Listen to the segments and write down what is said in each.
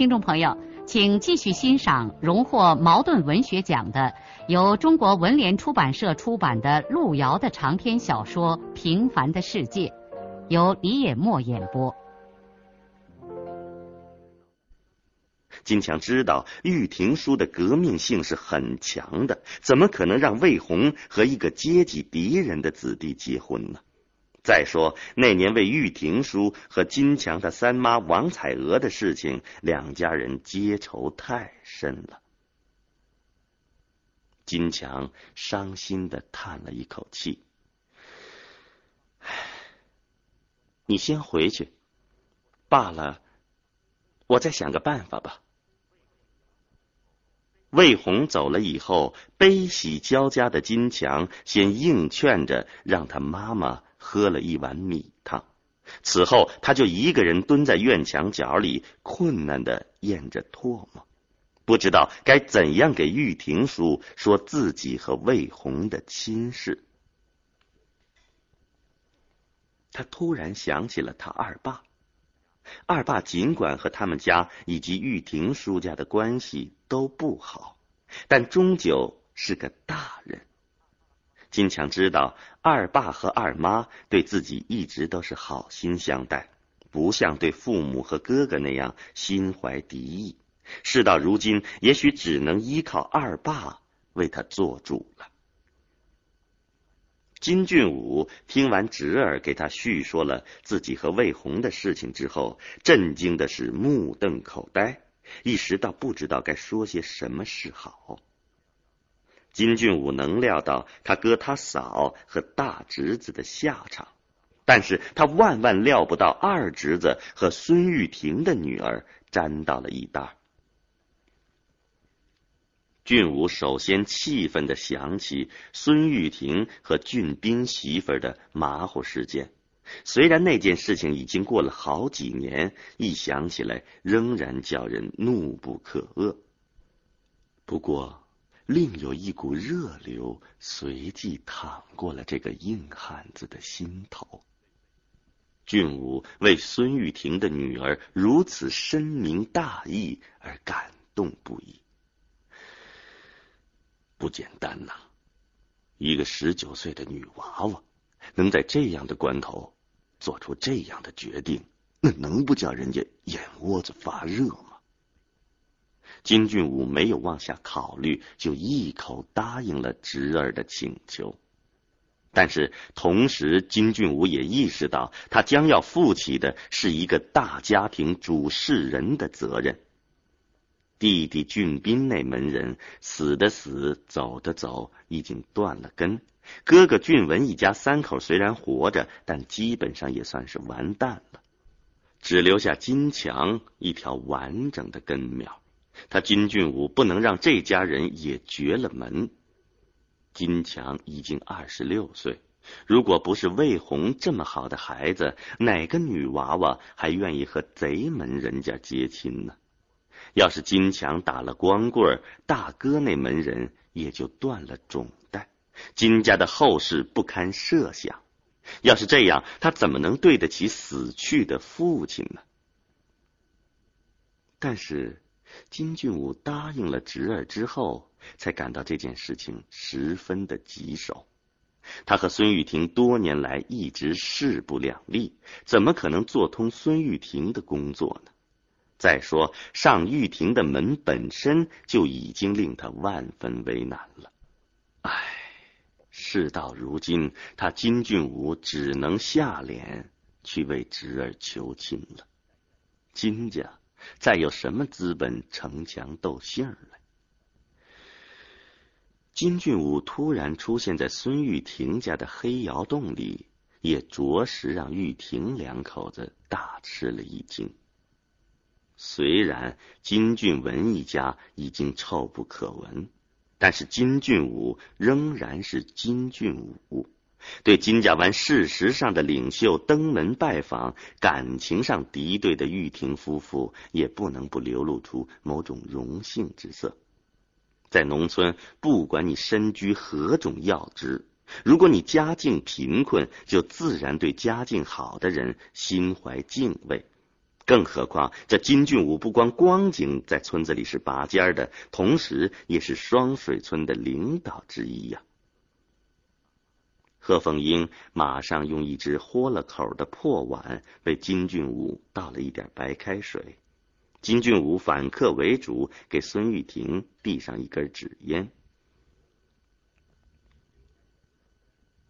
听众朋友，请继续欣赏荣获茅盾文学奖的、由中国文联出版社出版的路遥的长篇小说《平凡的世界》，由李野墨演播。金强知道玉婷书的革命性是很强的，怎么可能让魏红和一个阶级敌人的子弟结婚呢？再说那年为玉婷叔和金强他三妈王彩娥的事情，两家人结仇太深了。金强伤心的叹了一口气：“唉，你先回去，罢了，我再想个办法吧。”魏红走了以后，悲喜交加的金强先硬劝着，让他妈妈。喝了一碗米汤，此后他就一个人蹲在院墙角里，困难的咽着唾沫，不知道该怎样给玉婷叔说自己和魏红的亲事。他突然想起了他二爸，二爸尽管和他们家以及玉婷叔家的关系都不好，但终究是个大人。金强知道二爸和二妈对自己一直都是好心相待，不像对父母和哥哥那样心怀敌意。事到如今，也许只能依靠二爸为他做主了。金俊武听完侄儿给他叙说了自己和魏红的事情之后，震惊的是目瞪口呆，一时倒不知道该说些什么是好。金俊武能料到他哥他嫂和大侄子的下场，但是他万万料不到二侄子和孙玉婷的女儿沾到了一搭。俊武首先气愤的想起孙玉婷和俊斌媳妇的马虎事件，虽然那件事情已经过了好几年，一想起来仍然叫人怒不可遏。不过。另有一股热流随即淌过了这个硬汉子的心头。俊武为孙玉婷的女儿如此深明大义而感动不已。不简单呐，一个十九岁的女娃娃能在这样的关头做出这样的决定，那能不叫人家眼窝子发热吗？金俊武没有往下考虑，就一口答应了侄儿的请求。但是同时，金俊武也意识到，他将要负起的是一个大家庭主事人的责任。弟弟俊斌那门人死的死，走的走，已经断了根；哥哥俊文一家三口虽然活着，但基本上也算是完蛋了，只留下金强一条完整的根苗。他金俊武不能让这家人也绝了门。金强已经二十六岁，如果不是魏红这么好的孩子，哪个女娃娃还愿意和贼门人家结亲呢？要是金强打了光棍，大哥那门人也就断了种代，金家的后事不堪设想。要是这样，他怎么能对得起死去的父亲呢？但是。金俊武答应了侄儿之后，才感到这件事情十分的棘手。他和孙玉婷多年来一直势不两立，怎么可能做通孙玉婷的工作呢？再说上玉婷的门本身就已经令他万分为难了。唉，事到如今，他金俊武只能下脸去为侄儿求亲了。金家。再有什么资本逞强斗性来？金俊武突然出现在孙玉婷家的黑窑洞里，也着实让玉婷两口子大吃了一惊。虽然金俊文一家已经臭不可闻，但是金俊武仍然是金俊武。对金家湾事实上的领袖登门拜访，感情上敌对的玉婷夫妇也不能不流露出某种荣幸之色。在农村，不管你身居何种要职，如果你家境贫困，就自然对家境好的人心怀敬畏。更何况，这金俊武不光光景在村子里是拔尖的，同时也是双水村的领导之一呀。贺凤英马上用一只豁了口的破碗为金俊武倒了一点白开水。金俊武反客为主，给孙玉婷递上一根纸烟。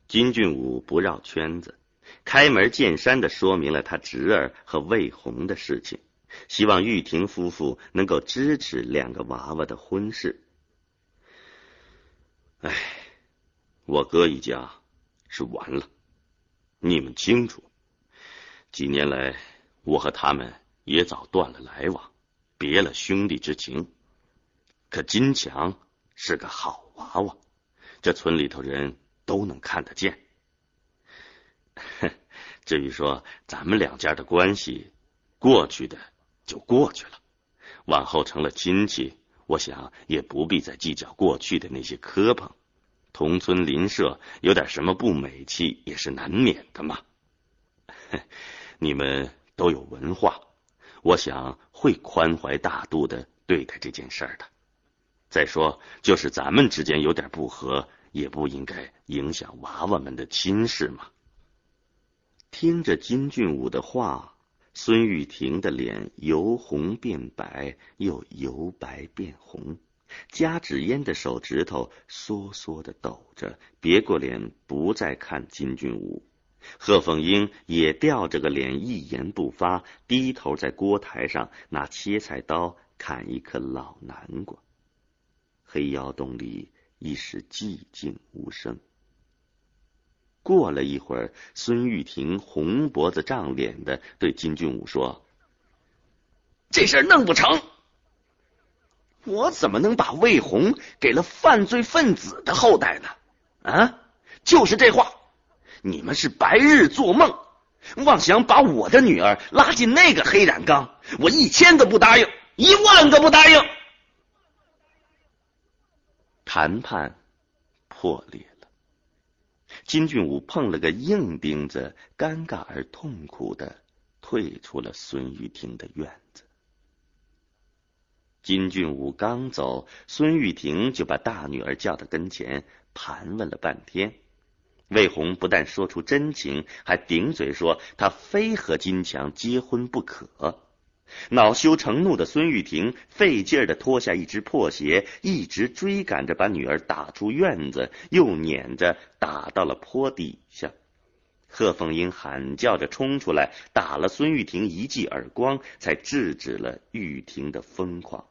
金俊武不绕圈子。开门见山的说明了他侄儿和魏红的事情，希望玉婷夫妇能够支持两个娃娃的婚事。哎，我哥一家是完了，你们清楚。几年来，我和他们也早断了来往，别了兄弟之情。可金强是个好娃娃，这村里头人都能看得见。至于说咱们两家的关系，过去的就过去了，往后成了亲戚，我想也不必再计较过去的那些磕碰。同村邻舍有点什么不美气也是难免的嘛。你们都有文化，我想会宽怀大度的对待这件事儿的。再说，就是咱们之间有点不和，也不应该影响娃娃们的亲事嘛。听着金俊武的话，孙玉婷的脸由红变白，又由白变红，夹纸烟的手指头缩缩的抖着，别过脸不再看金俊武。贺凤英也吊着个脸，一言不发，低头在锅台上拿切菜刀砍一颗老南瓜。黑窑洞里一时寂静无声。过了一会儿，孙玉婷红脖子胀脸的对金俊武说：“这事儿弄不成，我怎么能把魏红给了犯罪分子的后代呢？啊，就是这话，你们是白日做梦，妄想把我的女儿拉进那个黑染缸，我一千个不答应，一万个不答应。”谈判破裂了。金俊武碰了个硬钉子，尴尬而痛苦的退出了孙玉婷的院子。金俊武刚走，孙玉婷就把大女儿叫到跟前，盘问了半天。魏红不但说出真情，还顶嘴说她非和金强结婚不可。恼羞成怒的孙玉婷费劲儿的脱下一只破鞋，一直追赶着把女儿打出院子，又撵着打到了坡底下。贺凤英喊叫着冲出来，打了孙玉婷一记耳光，才制止了玉婷的疯狂。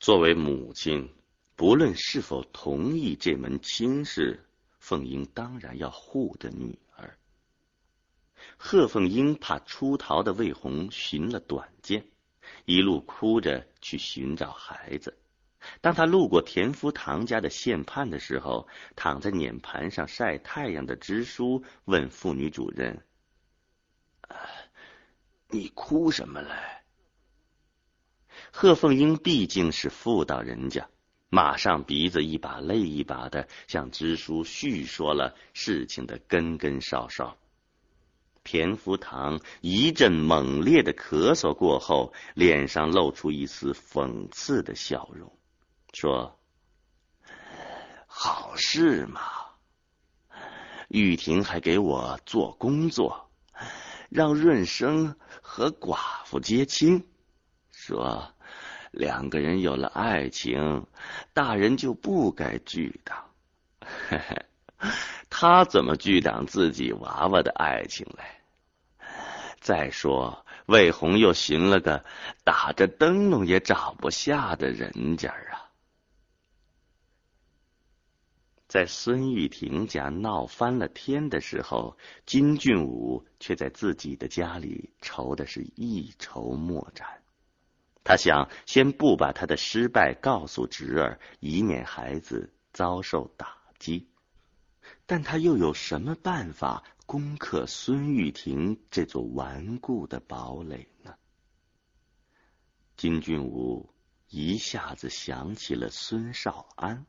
作为母亲，不论是否同意这门亲事，凤英当然要护着女儿。贺凤英怕出逃的魏红寻了短见，一路哭着去寻找孩子。当他路过田福堂家的县判的时候，躺在碾盘上晒太阳的支书问妇女主任：“你哭什么嘞？”贺凤英毕竟是妇道人家，马上鼻子一把泪一把的向支书叙说了事情的根根梢梢。田福堂一阵猛烈的咳嗽过后，脸上露出一丝讽刺的笑容，说：“好事嘛，玉婷还给我做工作，让润生和寡妇结亲，说两个人有了爱情，大人就不该拒挡。他怎么拒挡自己娃娃的爱情嘞？”再说，魏红又寻了个打着灯笼也找不下的人家啊！在孙玉婷家闹翻了天的时候，金俊武却在自己的家里愁的是一筹莫展。他想先不把他的失败告诉侄儿，以免孩子遭受打击。但他又有什么办法攻克孙玉婷这座顽固的堡垒呢？金俊武一下子想起了孙少安。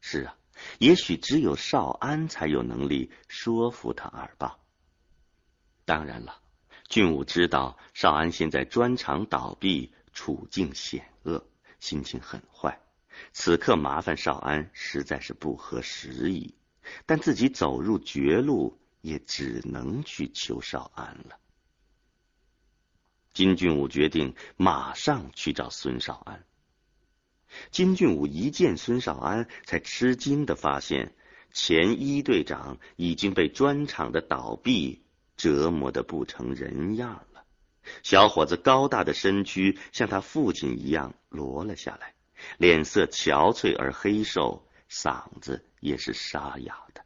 是啊。也许只有少安才有能力说服他二爸。当然了，俊武知道少安现在砖厂倒闭，处境险恶，心情很坏。此刻麻烦少安实在是不合时宜，但自己走入绝路，也只能去求少安了。金俊武决定马上去找孙少安。金俊武一见孙少安，才吃惊的发现，前一队长已经被砖厂的倒闭折磨的不成人样了。小伙子高大的身躯像他父亲一样落了下来，脸色憔悴而黑瘦，嗓子也是沙哑的。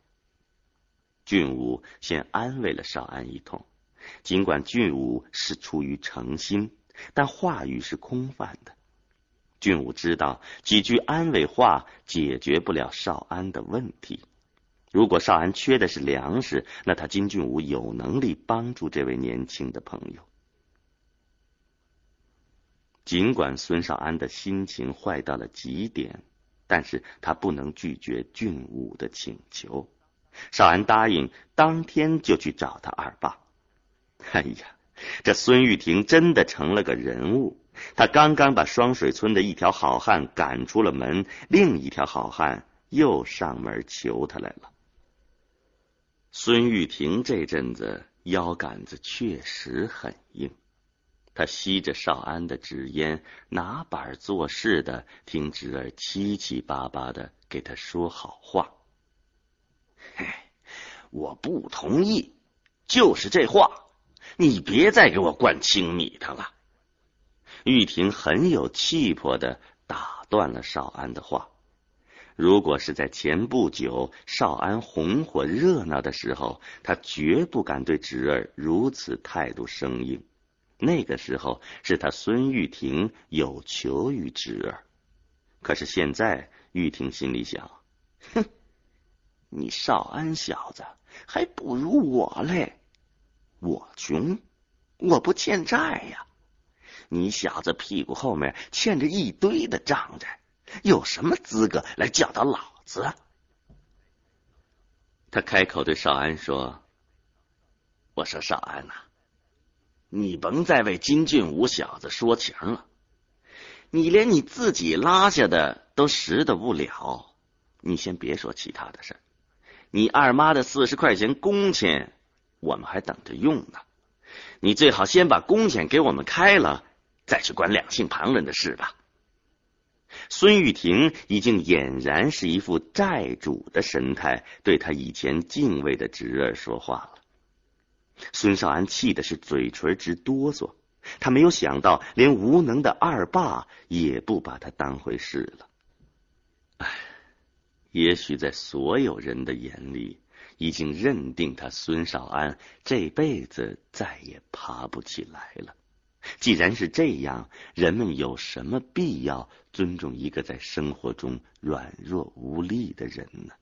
俊武先安慰了少安一通，尽管俊武是出于诚心，但话语是空泛的。俊武知道几句安慰话解决不了少安的问题。如果少安缺的是粮食，那他金俊武有能力帮助这位年轻的朋友。尽管孙少安的心情坏到了极点，但是他不能拒绝俊武的请求。少安答应当天就去找他二爸。哎呀，这孙玉婷真的成了个人物。他刚刚把双水村的一条好汉赶出了门，另一条好汉又上门求他来了。孙玉婷这阵子腰杆子确实很硬，他吸着少安的纸烟，拿板做事的听侄儿七七八八的给他说好话。嘿，我不同意，就是这话，你别再给我灌青米汤了。玉婷很有气魄的打断了少安的话。如果是在前不久少安红火热闹的时候，他绝不敢对侄儿如此态度生硬。那个时候是他孙玉婷有求于侄儿。可是现在，玉婷心里想：哼，你少安小子还不如我嘞。我穷，我不欠债呀。你小子屁股后面欠着一堆的账债，有什么资格来教导老子？他开口对少安说：“我说少安呐，你甭再为金俊武小子说情了。你连你自己拉下的都拾得不了，你先别说其他的事你二妈的四十块钱工钱，我们还等着用呢。你最好先把工钱给我们开了。”再去管两姓旁人的事吧。孙玉婷已经俨然是一副债主的神态，对他以前敬畏的侄儿说话了。孙少安气的是嘴唇直哆嗦，他没有想到，连无能的二爸也不把他当回事了。唉，也许在所有人的眼里，已经认定他孙少安这辈子再也爬不起来了。既然是这样，人们有什么必要尊重一个在生活中软弱无力的人呢？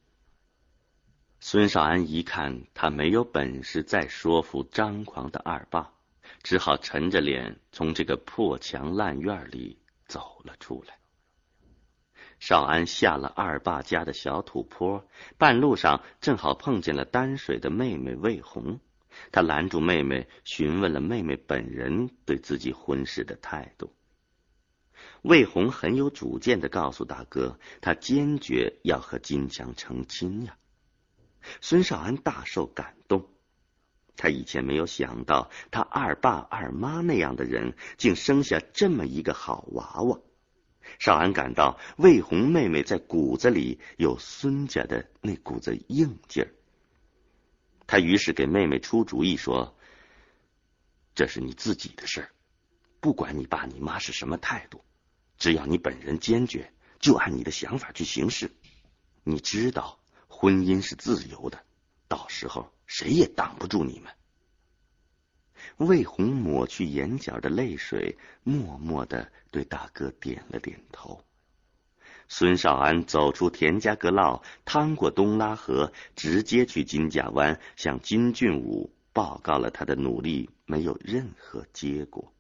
孙少安一看他没有本事再说服张狂的二爸，只好沉着脸从这个破墙烂院里走了出来。少安下了二爸家的小土坡，半路上正好碰见了担水的妹妹魏红。他拦住妹妹，询问了妹妹本人对自己婚事的态度。魏红很有主见的告诉大哥，他坚决要和金强成亲呀。孙少安大受感动，他以前没有想到，他二爸二妈那样的人，竟生下这么一个好娃娃。少安感到魏红妹妹在骨子里有孙家的那股子硬劲儿。他于是给妹妹出主意说：“这是你自己的事儿，不管你爸你妈是什么态度，只要你本人坚决，就按你的想法去行事。你知道婚姻是自由的，到时候谁也挡不住你们。魏红抹去眼角的泪水，默默的对大哥点了点头。孙少安走出田家阁老，趟过东拉河，直接去金家湾，向金俊武报告了他的努力没有任何结果。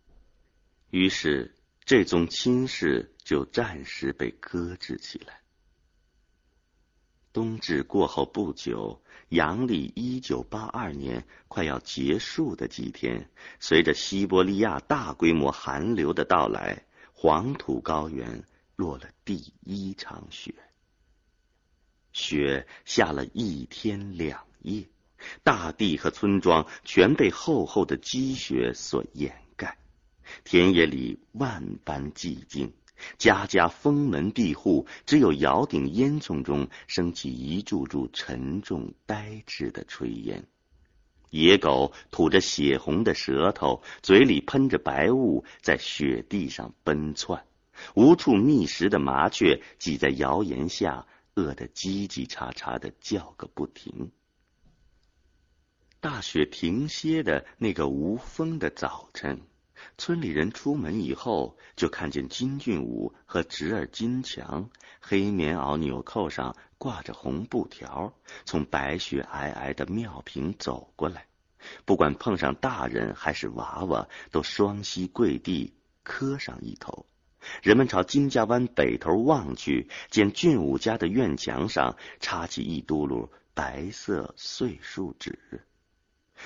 于是，这宗亲事就暂时被搁置起来。冬至过后不久，阳历一九八二年快要结束的几天，随着西伯利亚大规模寒流的到来，黄土高原。落了第一场雪，雪下了一天两夜，大地和村庄全被厚厚的积雪所掩盖，田野里万般寂静，家家封门闭户，只有窑顶烟囱中升起一柱柱沉重呆滞的炊烟，野狗吐着血红的舌头，嘴里喷着白雾，在雪地上奔窜。无处觅食的麻雀挤在窑檐下，饿得叽叽喳喳的叫个不停。大雪停歇的那个无风的早晨，村里人出门以后，就看见金俊武和侄儿金强，黑棉袄纽扣上挂着红布条，从白雪皑皑的庙坪走过来。不管碰上大人还是娃娃，都双膝跪地磕上一头。人们朝金家湾北头望去，见俊武家的院墙上插起一嘟噜白色碎树纸。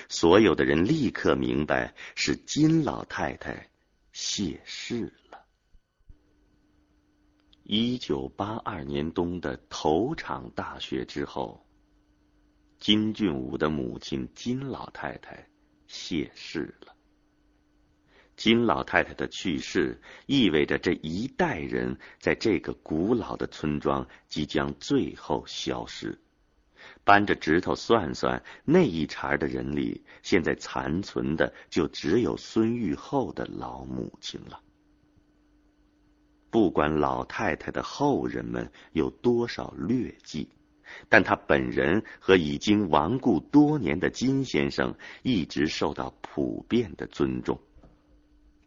所有的人立刻明白是金老太太谢世了。一九八二年冬的头场大雪之后，金俊武的母亲金老太太谢世了。金老太太的去世，意味着这一代人在这个古老的村庄即将最后消失。扳着指头算算，那一茬的人里，现在残存的就只有孙玉厚的老母亲了。不管老太太的后人们有多少劣迹，但他本人和已经亡故多年的金先生，一直受到普遍的尊重。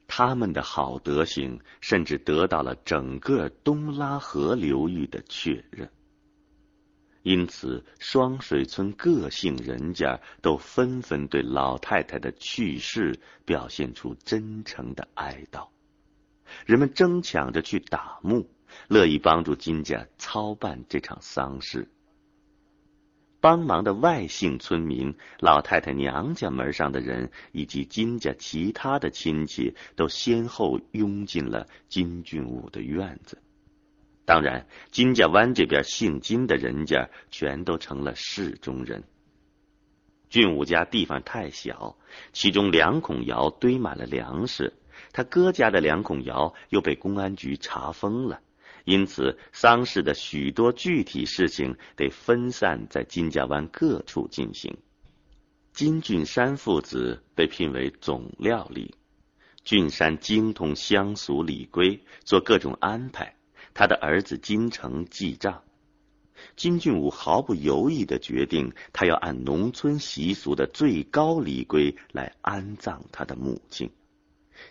他们的好德行，甚至得到了整个东拉河流域的确认。因此，双水村各姓人家都纷纷对老太太的去世表现出真诚的哀悼。人们争抢着去打墓，乐意帮助金家操办这场丧事。帮忙的外姓村民、老太太娘家门上的人以及金家其他的亲戚，都先后拥进了金俊武的院子。当然，金家湾这边姓金的人家全都成了市中人。俊武家地方太小，其中两孔窑堆满了粮食，他哥家的两孔窑又被公安局查封了。因此，丧事的许多具体事情得分散在金家湾各处进行。金俊山父子被聘为总料理，俊山精通乡俗礼规，做各种安排。他的儿子金城记账。金俊武毫不犹豫的决定，他要按农村习俗的最高礼规来安葬他的母亲。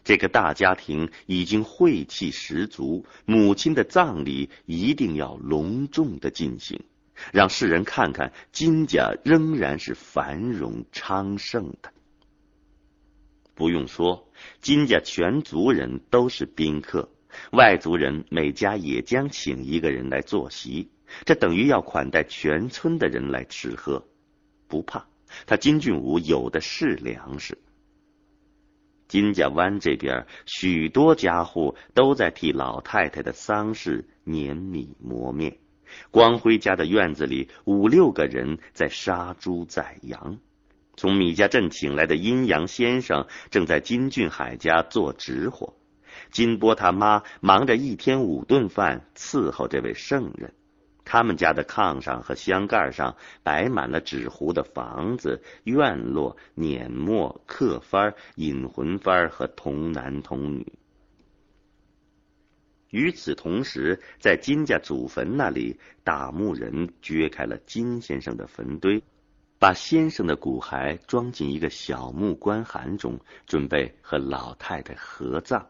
这个大家庭已经晦气十足，母亲的葬礼一定要隆重的进行，让世人看看金家仍然是繁荣昌盛的。不用说，金家全族人都是宾客，外族人每家也将请一个人来坐席，这等于要款待全村的人来吃喝。不怕，他金俊武有的是粮食。金家湾这边，许多家户都在替老太太的丧事碾米磨面。光辉家的院子里，五六个人在杀猪宰羊。从米家镇请来的阴阳先生正在金俊海家做纸活。金波他妈忙着一天五顿饭伺候这位圣人。他们家的炕上和箱盖上摆满了纸糊的房子、院落、碾磨、刻幡、引魂幡和童男童女。与此同时，在金家祖坟那里，打木人掘开了金先生的坟堆，把先生的骨骸装进一个小木棺函中，准备和老太太合葬。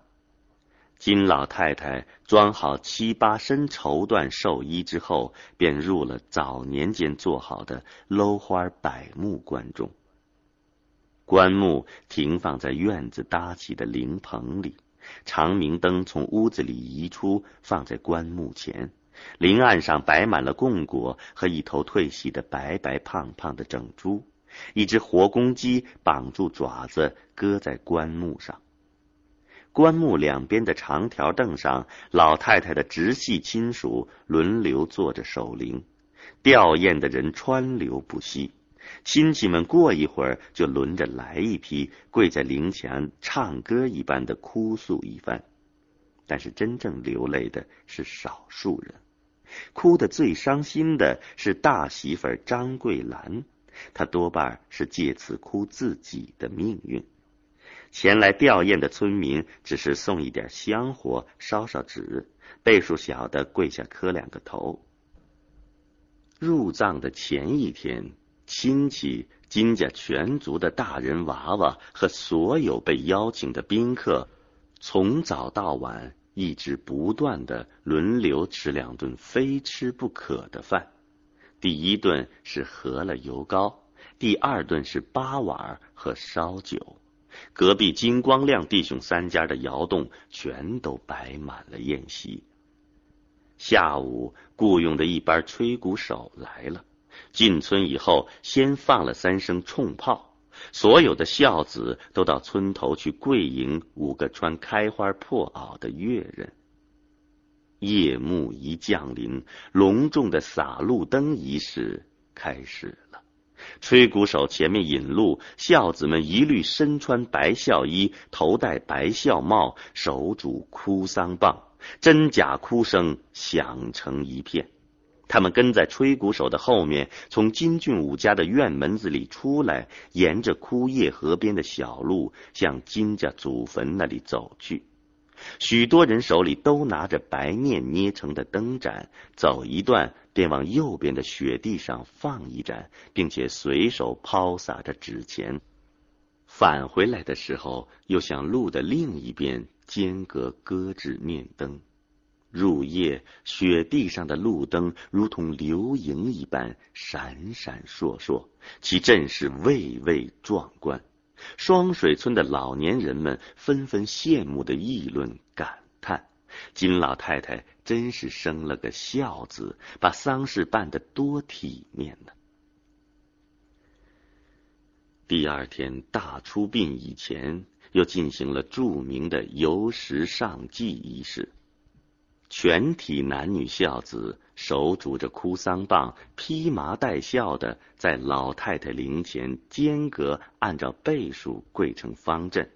金老太太装好七八身绸缎寿衣之后，便入了早年间做好的镂花柏木棺中。棺木停放在院子搭起的灵棚里。长明灯从屋子里移出，放在棺木前。灵案上摆满了供果和一头褪洗的白白胖胖的整猪，一只活公鸡绑住爪子，搁在棺木上。棺木两边的长条凳上，老太太的直系亲属轮流坐着守灵，吊唁的人川流不息。亲戚们过一会儿就轮着来一批，跪在灵前唱歌一般的哭诉一番。但是真正流泪的是少数人，哭得最伤心的是大媳妇张桂兰，她多半是借此哭自己的命运。前来吊唁的村民只是送一点香火，烧烧纸，辈数小的跪下磕两个头。入葬的前一天。亲戚、金家全族的大人娃娃和所有被邀请的宾客，从早到晚一直不断的轮流吃两顿非吃不可的饭。第一顿是饸了油糕，第二顿是八碗和烧酒。隔壁金光亮弟兄三家的窑洞全都摆满了宴席。下午，雇佣的一班吹鼓手来了。进村以后，先放了三声冲炮，所有的孝子都到村头去跪迎五个穿开花破袄的乐人。夜幕一降临，隆重的洒路灯仪式开始了。吹鼓手前面引路，孝子们一律身穿白孝衣，头戴白孝帽，手拄哭丧棒，真假哭声响成一片。他们跟在吹鼓手的后面，从金俊武家的院门子里出来，沿着枯叶河边的小路向金家祖坟那里走去。许多人手里都拿着白面捏成的灯盏，走一段便往右边的雪地上放一盏，并且随手抛洒着纸钱。返回来的时候，又向路的另一边间隔搁置面灯。入夜，雪地上的路灯如同流萤一般闪闪烁烁，其阵势蔚蔚壮观。双水村的老年人们纷纷羡慕的议论感叹：“金老太太真是生了个孝子，把丧事办得多体面呢。”第二天大出殡以前，又进行了著名的游石上祭仪式。全体男女孝子手拄着哭丧棒，披麻戴孝的在老太太灵前间隔按照倍数跪成方阵，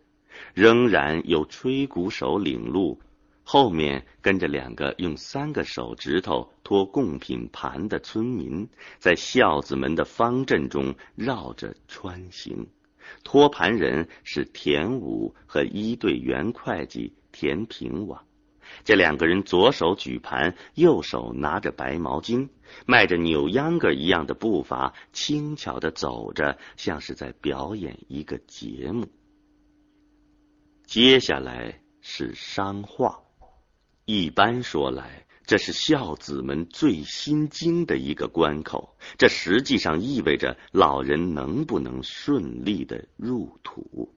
仍然有吹鼓手领路，后面跟着两个用三个手指头托贡品盘的村民，在孝子们的方阵中绕着穿行。托盘人是田武和一队原会计田平王。这两个人左手举盘，右手拿着白毛巾，迈着扭秧歌一样的步伐，轻巧的走着，像是在表演一个节目。接下来是商话，一般说来，这是孝子们最心惊的一个关口。这实际上意味着老人能不能顺利的入土。